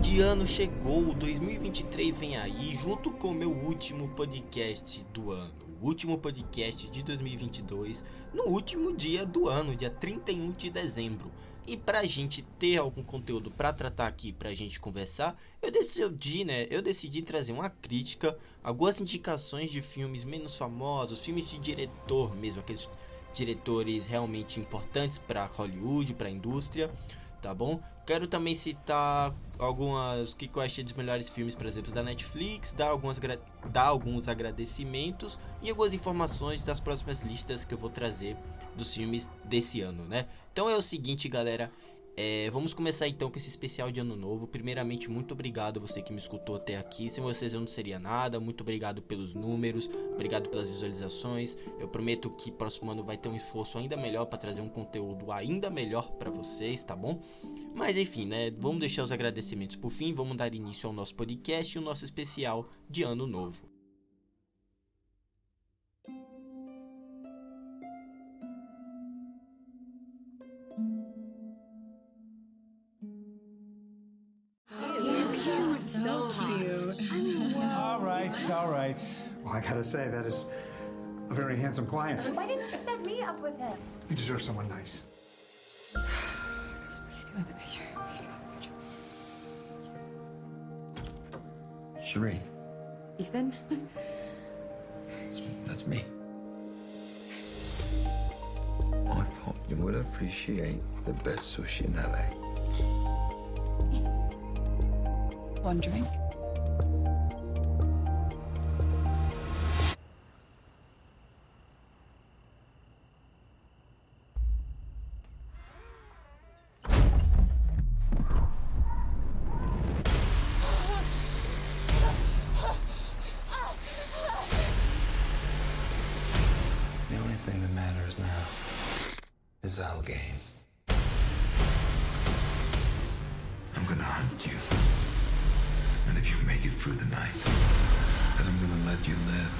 de ano chegou, 2023 vem aí, junto com o meu último podcast do ano, o último podcast de 2022, no último dia do ano, dia 31 de dezembro. E pra gente ter algum conteúdo para tratar aqui, pra gente conversar, eu decidi, né, eu decidi trazer uma crítica, algumas indicações de filmes menos famosos, filmes de diretor mesmo, aqueles diretores realmente importantes para Hollywood, para a indústria, tá bom? Quero também citar algumas que eu achei dos melhores filmes, por exemplo, da Netflix, dar, algumas, dar alguns agradecimentos e algumas informações das próximas listas que eu vou trazer dos filmes desse ano, né? Então é o seguinte, galera, é, vamos começar então com esse especial de ano novo. Primeiramente, muito obrigado você que me escutou até aqui. Sem vocês eu não seria nada. Muito obrigado pelos números, obrigado pelas visualizações. Eu prometo que próximo ano vai ter um esforço ainda melhor para trazer um conteúdo ainda melhor para vocês, tá bom? Mas enfim, né? Vamos deixar os agradecimentos por fim. Vamos dar início ao nosso podcast e o nosso especial de ano novo. All right. Well, I gotta say, that is a very handsome client. Why didn't you set me up with him? You deserve someone nice. Please be like the picture. Please be like the picture. Cherie. Ethan? That's me. I thought you would appreciate the best sushi in LA. only thing that matters now is our game. I'm gonna hunt you. And if you make it through the night, then I'm gonna let you live.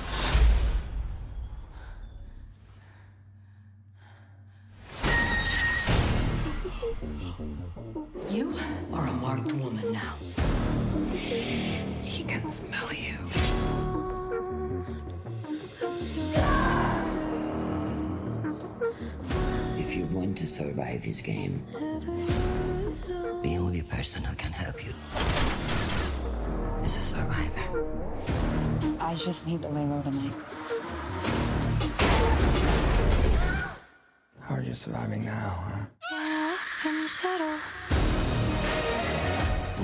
You are a marked woman now. If you want to survive his game, the only person who can help you is a survivor. I just need to lay low tonight. How are you surviving now, huh?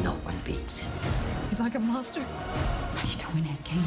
No one beats him. He's like a monster. I need to win his game.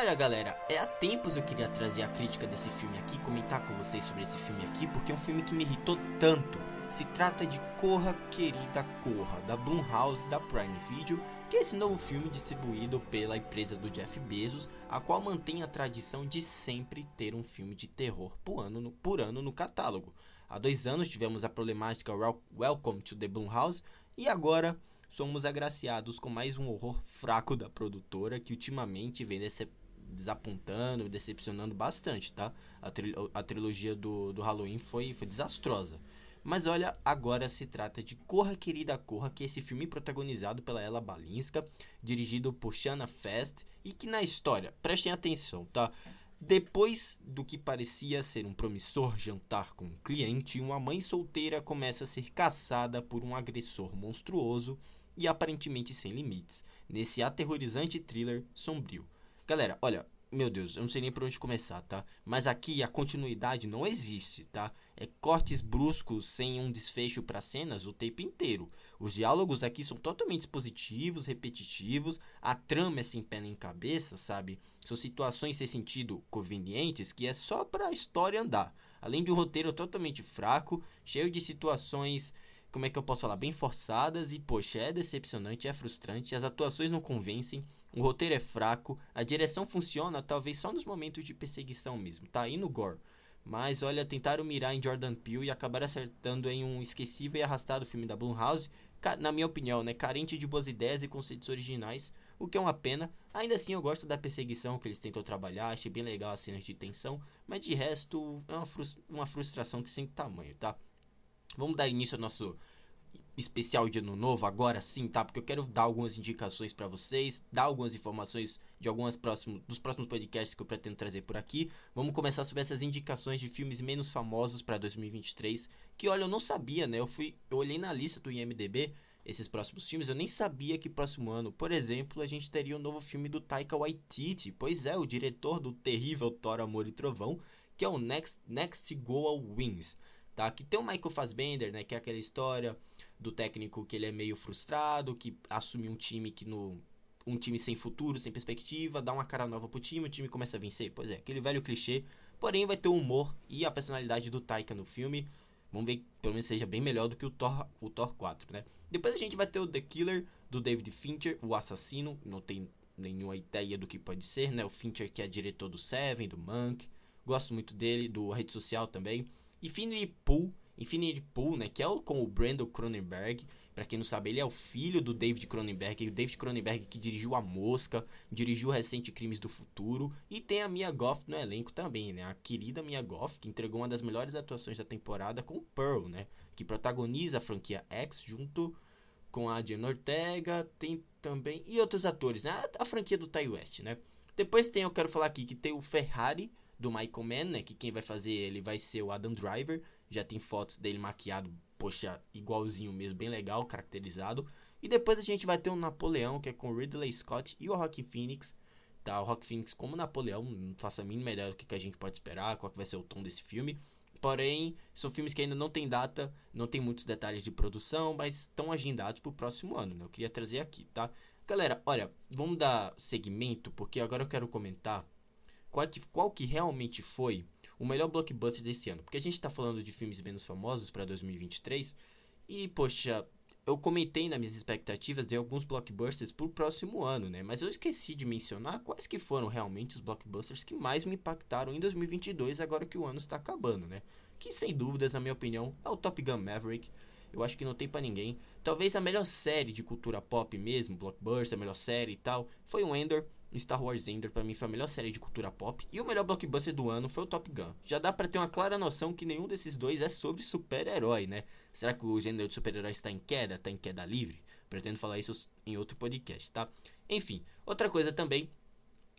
Olha galera, é há tempos eu queria trazer a crítica desse filme aqui, comentar com vocês sobre esse filme aqui, porque é um filme que me irritou tanto. Se trata de Corra Querida Corra, da Blumhouse da Prime Video, que é esse novo filme distribuído pela empresa do Jeff Bezos, a qual mantém a tradição de sempre ter um filme de terror por ano no, por ano no catálogo. Há dois anos tivemos a problemática Welcome to the Blumhouse e agora somos agraciados com mais um horror fraco da produtora que ultimamente vem decep desapontando, decepcionando bastante, tá? A, tri a trilogia do, do Halloween foi, foi desastrosa. Mas olha, agora se trata de Corra Querida Corra, que é esse filme protagonizado pela Ella Balinska, dirigido por Shanna Fest, e que na história, prestem atenção, tá? Depois do que parecia ser um promissor jantar com um cliente, uma mãe solteira começa a ser caçada por um agressor monstruoso e aparentemente sem limites, nesse aterrorizante thriller sombrio. Galera, olha, meu Deus, eu não sei nem por onde começar, tá? Mas aqui a continuidade não existe, tá? É cortes bruscos sem um desfecho para cenas o tempo inteiro. Os diálogos aqui são totalmente expositivos, repetitivos, a trama é sem pé nem cabeça, sabe? São situações sem sentido convenientes que é só para a história andar. Além de um roteiro totalmente fraco, cheio de situações como é que eu posso falar, bem forçadas e, poxa, é decepcionante, é frustrante, as atuações não convencem, o roteiro é fraco, a direção funciona talvez só nos momentos de perseguição mesmo, tá aí no gore. Mas olha, tentaram mirar em Jordan Peele e acabaram acertando em um esquecível e arrastado filme da Blumhouse, na minha opinião, né, carente de boas ideias e conceitos originais, o que é uma pena. Ainda assim, eu gosto da perseguição que eles tentam trabalhar, achei bem legal as cenas de tensão, mas de resto, é uma, frust uma frustração sem tamanho, tá? Vamos dar início ao nosso especial de ano novo agora sim, tá? Porque eu quero dar algumas indicações para vocês, dar algumas informações de algumas próximos dos próximos podcasts que eu pretendo trazer por aqui. Vamos começar sobre essas indicações de filmes menos famosos para 2023, que olha, eu não sabia, né? Eu fui, eu olhei na lista do IMDb esses próximos filmes, eu nem sabia que próximo ano, por exemplo, a gente teria um novo filme do Taika Waititi. Pois é, o diretor do terrível Thor Amor e Trovão, que é o Next Next Goal Wings tá? Que tem o Michael Fassbender, né? Que é aquela história do técnico que ele é meio frustrado, que assume um time que no um time sem futuro, sem perspectiva, dá uma cara nova pro time, o time começa a vencer. Pois é, aquele velho clichê. Porém, vai ter o humor e a personalidade do Taika no filme. Vamos ver que pelo menos seja bem melhor do que o Thor, o Thor 4, né? Depois a gente vai ter o The Killer, do David Fincher, o assassino. Não tem nenhuma ideia do que pode ser, né? O Fincher que é diretor do Seven, do Monk. Gosto muito dele, do Rede Social também. Infinity Pool, Infinity Pool, né, que é o, com o Brandon Cronenberg. Para quem não sabe, ele é o filho do David Cronenberg, o David Cronenberg que dirigiu A Mosca, dirigiu recente Crimes do Futuro e tem a Mia Goth no elenco também, né? A querida Mia Goth, que entregou uma das melhores atuações da temporada com Pearl, né? Que protagoniza a franquia X junto com a Jen Ortega, tem também e outros atores, né? A, a franquia do Ty West, né? Depois tem, eu quero falar aqui que tem o Ferrari do Michael Mann, né? Que quem vai fazer ele vai ser o Adam Driver. Já tem fotos dele maquiado, poxa, igualzinho mesmo, bem legal, caracterizado. E depois a gente vai ter um Napoleão, que é com o Ridley Scott e o Rock Phoenix. Tá, o Rock Phoenix como Napoleão, não faço a mínima ideia do que, que a gente pode esperar, qual que vai ser o tom desse filme. Porém, são filmes que ainda não tem data, não tem muitos detalhes de produção, mas estão agendados para o próximo ano, né? Eu queria trazer aqui, tá? Galera, olha, vamos dar segmento, porque agora eu quero comentar qual que, qual que realmente foi o melhor blockbuster desse ano. Porque a gente está falando de filmes menos famosos para 2023 e, poxa, eu comentei nas minhas expectativas de alguns blockbusters para o próximo ano, né? Mas eu esqueci de mencionar quais que foram realmente os blockbusters que mais me impactaram em 2022, agora que o ano está acabando, né? Que sem dúvidas, na minha opinião, é o Top Gun Maverick. Eu acho que não tem para ninguém. Talvez a melhor série de cultura pop mesmo, blockbuster, a melhor série e tal, foi o Endor. Star Wars Ender para mim foi a melhor série de cultura pop e o melhor blockbuster do ano foi o Top Gun. Já dá para ter uma clara noção que nenhum desses dois é sobre super-herói, né? Será que o gênero de super-herói está em queda, está em queda livre? Pretendo falar isso em outro podcast, tá? Enfim, outra coisa também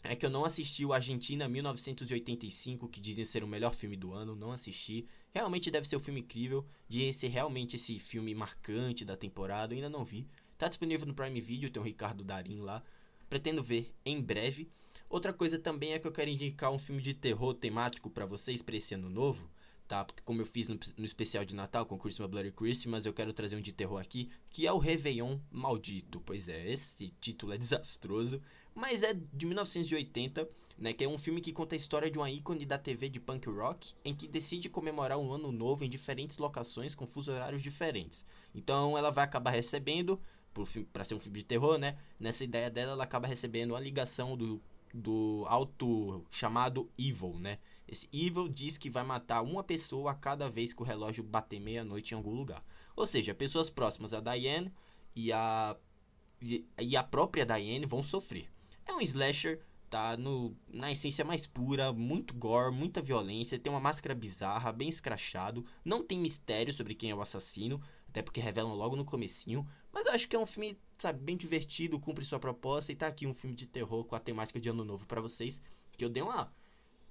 é que eu não assisti o Argentina 1985, que dizem ser o melhor filme do ano, não assisti. Realmente deve ser um filme incrível, de ser realmente esse filme marcante da temporada, ainda não vi. Tá disponível no Prime Video, tem o Ricardo Darim lá pretendo ver em breve. Outra coisa também é que eu quero indicar um filme de terror temático para vocês para esse ano novo, tá? Porque como eu fiz no, no especial de Natal com Christmas Bloody Christmas, eu quero trazer um de terror aqui, que é o Réveillon Maldito. Pois é, esse título é desastroso, mas é de 1980, né, que é um filme que conta a história de uma ícone da TV de punk rock, em que decide comemorar um ano novo em diferentes locações com fusos horários diferentes. Então ela vai acabar recebendo para ser um filme de terror, né? Nessa ideia dela, ela acaba recebendo a ligação do, do auto chamado Evil, né? Esse Evil diz que vai matar uma pessoa a cada vez que o relógio bater meia-noite em algum lugar. Ou seja, pessoas próximas a Diane e a, e, e a própria Diane vão sofrer. É um slasher, tá? No, na essência mais pura, muito gore, muita violência, tem uma máscara bizarra, bem escrachado, não tem mistério sobre quem é o assassino, até porque revelam logo no comecinho, mas eu acho que é um filme, sabe, bem divertido, cumpre sua proposta e tá aqui um filme de terror com a temática de Ano Novo para vocês, que eu dei uma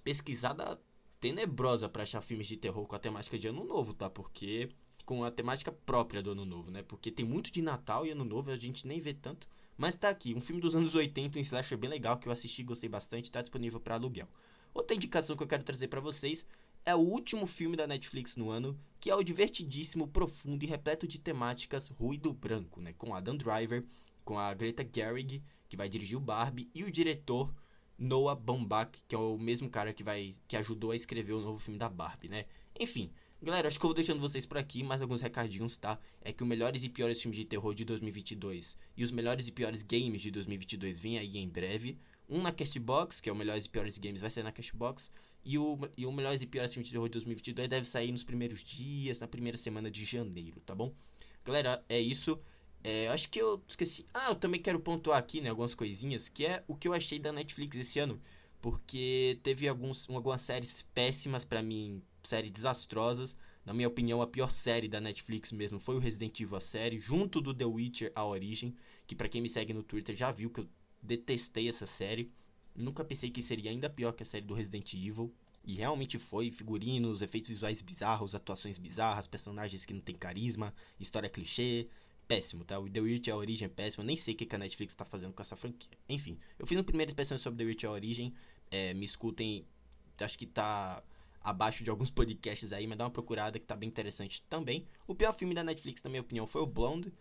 pesquisada tenebrosa para achar filmes de terror com a temática de Ano Novo, tá? Porque com a temática própria do Ano Novo, né? Porque tem muito de Natal e Ano Novo, a gente nem vê tanto, Mas tá aqui, um filme dos anos 80, um slasher bem legal que eu assisti, gostei bastante, tá disponível para aluguel. Outra indicação que eu quero trazer para vocês é o último filme da Netflix no ano, que é o divertidíssimo, profundo e repleto de temáticas Ruído Branco, né, com Adam Driver, com a Greta Gerwig, que vai dirigir o Barbie, e o diretor Noah Baumbach, que é o mesmo cara que vai que ajudou a escrever o novo filme da Barbie, né? Enfim, galera, acho que eu vou deixando vocês por aqui, mais alguns recadinhos, tá? É que os melhores e piores filmes de terror de 2022 e os melhores e piores games de 2022 vêm aí em breve. Um na Castbox, que é o melhores e piores games, vai sair na Castbox. E o, e o melhores e piores de terror de 2022 deve sair nos primeiros dias, na primeira semana de janeiro, tá bom? Galera, é isso. É, acho que eu esqueci. Ah, eu também quero pontuar aqui, né, algumas coisinhas, que é o que eu achei da Netflix esse ano. Porque teve alguns, algumas séries péssimas para mim, séries desastrosas. Na minha opinião, a pior série da Netflix mesmo foi o Resident Evil a série, junto do The Witcher A Origem, que para quem me segue no Twitter já viu que eu detestei essa série. Nunca pensei que seria ainda pior que a série do Resident Evil. E realmente foi, figurinos, efeitos visuais bizarros, atuações bizarras, personagens que não tem carisma, história clichê, péssimo, tá? O The Witcher, a origem é péssimo. Eu nem sei o que a Netflix tá fazendo com essa franquia. Enfim, eu fiz uma primeira inspeção sobre The Witcher, a origem. É, me escutem, acho que tá abaixo de alguns podcasts aí, mas dá uma procurada que tá bem interessante também. O pior filme da Netflix, na minha opinião, foi o Blonde,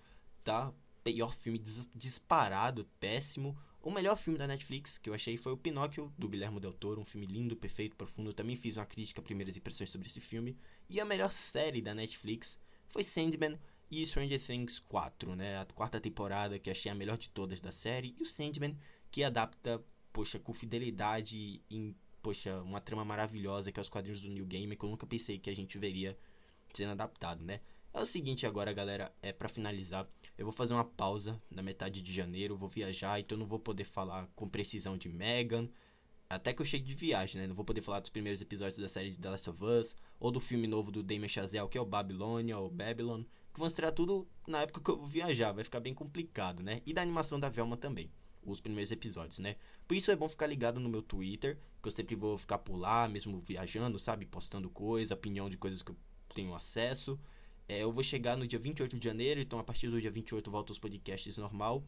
tá? Pior filme dis disparado, péssimo. O melhor filme da Netflix que eu achei foi o Pinóquio, do Guilherme Del Toro, um filme lindo, perfeito, profundo. Eu também fiz uma crítica, primeiras impressões sobre esse filme. E a melhor série da Netflix foi Sandman, e Stranger Things 4, né? A quarta temporada que achei a melhor de todas da série. E o Sandman, que adapta, poxa, com fidelidade em, poxa, uma trama maravilhosa que é os quadrinhos do New Game, que eu nunca pensei que a gente veria sendo adaptado, né? É o seguinte agora, galera, é para finalizar, eu vou fazer uma pausa na metade de janeiro, vou viajar, então não vou poder falar com precisão de Megan, até que eu chegue de viagem, né? Não vou poder falar dos primeiros episódios da série de The Last of Us, ou do filme novo do Damien Chazelle, que é o Babylonia, ou Babylon, que vão estrear tudo na época que eu vou viajar, vai ficar bem complicado, né? E da animação da Velma também, os primeiros episódios, né? Por isso é bom ficar ligado no meu Twitter, que eu sempre vou ficar por lá, mesmo viajando, sabe? Postando coisa, opinião de coisas que eu tenho acesso. É, eu vou chegar no dia 28 de janeiro, então a partir do dia 28 volta os podcasts normal.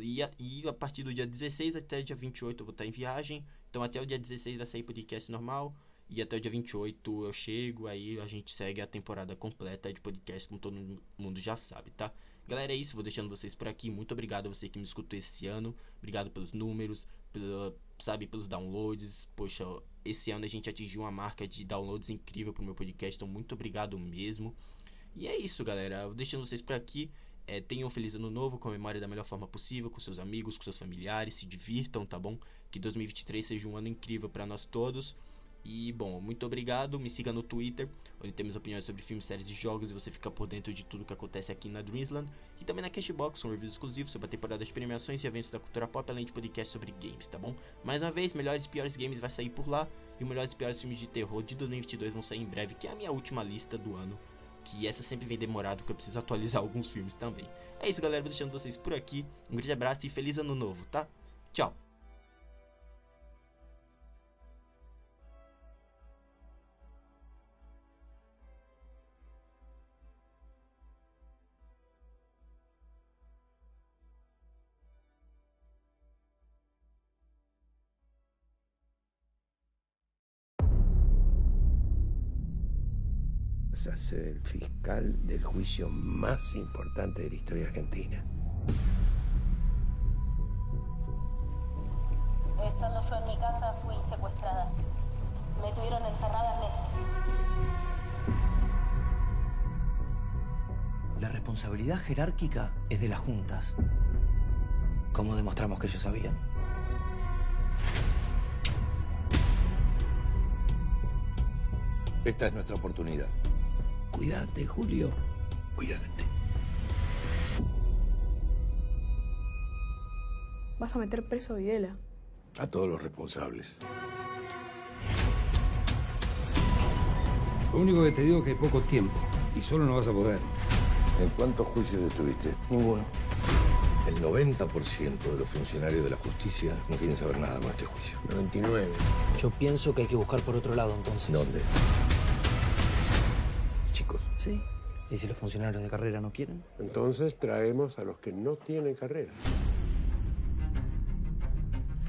E a, e a partir do dia 16 até o dia 28 eu vou estar em viagem. Então até o dia 16 vai sair podcast normal. E até o dia 28 eu chego, aí a gente segue a temporada completa de podcast, como todo mundo já sabe, tá? Galera, é isso, vou deixando vocês por aqui. Muito obrigado a você que me escutou esse ano. Obrigado pelos números, sabe, pelos downloads. Poxa, esse ano a gente atingiu uma marca de downloads incrível pro meu podcast, então muito obrigado mesmo. E é isso, galera. Deixando vocês por aqui. É, tenham um feliz ano novo, comemore da melhor forma possível com seus amigos, com seus familiares, se divirtam, tá bom? Que 2023 seja um ano incrível para nós todos. E bom, muito obrigado. Me siga no Twitter, onde temos opiniões sobre filmes, séries e jogos e você fica por dentro de tudo que acontece aqui na Dreamsland. E também na Cashbox, um reviews exclusivos sobre a temporada de premiações e eventos da cultura pop, além de podcast sobre games, tá bom? Mais uma vez, melhores e piores games vai sair por lá. E os melhores e piores filmes de terror de 2022 vão sair em breve, que é a minha última lista do ano. Que essa sempre vem demorado, porque eu preciso atualizar alguns filmes também. É isso, galera. Vou deixando vocês por aqui. Um grande abraço e feliz ano novo, tá? Tchau! A ser el fiscal del juicio más importante de la historia argentina. Estando yo en mi casa fui secuestrada. Me tuvieron encerrada meses. La responsabilidad jerárquica es de las juntas. ¿Cómo demostramos que ellos sabían? Esta es nuestra oportunidad. Cuídate, Julio. Cuídate. Vas a meter preso a Videla. A todos los responsables. Lo único que te digo es que hay poco tiempo y solo no vas a poder. ¿En cuántos juicios estuviste? Ninguno. El 90% de los funcionarios de la justicia no quieren saber nada con este juicio. 99. Yo pienso que hay que buscar por otro lado entonces. ¿Dónde? Sí. ¿Y si los funcionarios de carrera no quieren? Entonces traemos a los que no tienen carrera.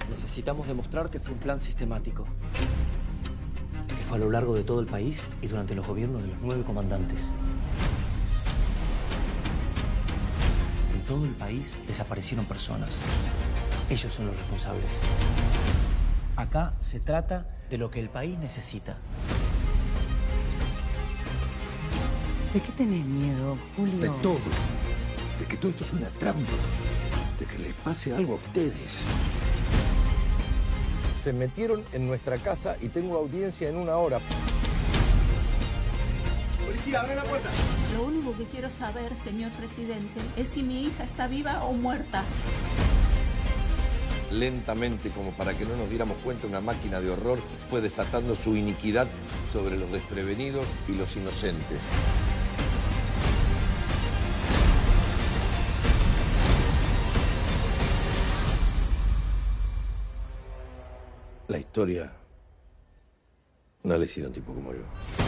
Necesitamos demostrar que fue un plan sistemático. Que fue a lo largo de todo el país y durante los gobiernos de los nueve comandantes. En todo el país desaparecieron personas. Ellos son los responsables. Acá se trata de lo que el país necesita. ¿De qué tenés miedo, Julio? De todo. De que todo esto es una trampa. De que les pase algo a ustedes. Se metieron en nuestra casa y tengo audiencia en una hora. Policía, abre la puerta. Lo único que quiero saber, señor presidente, es si mi hija está viva o muerta. Lentamente, como para que no nos diéramos cuenta, una máquina de horror fue desatando su iniquidad sobre los desprevenidos y los inocentes. historia, una lesión tipo como yo.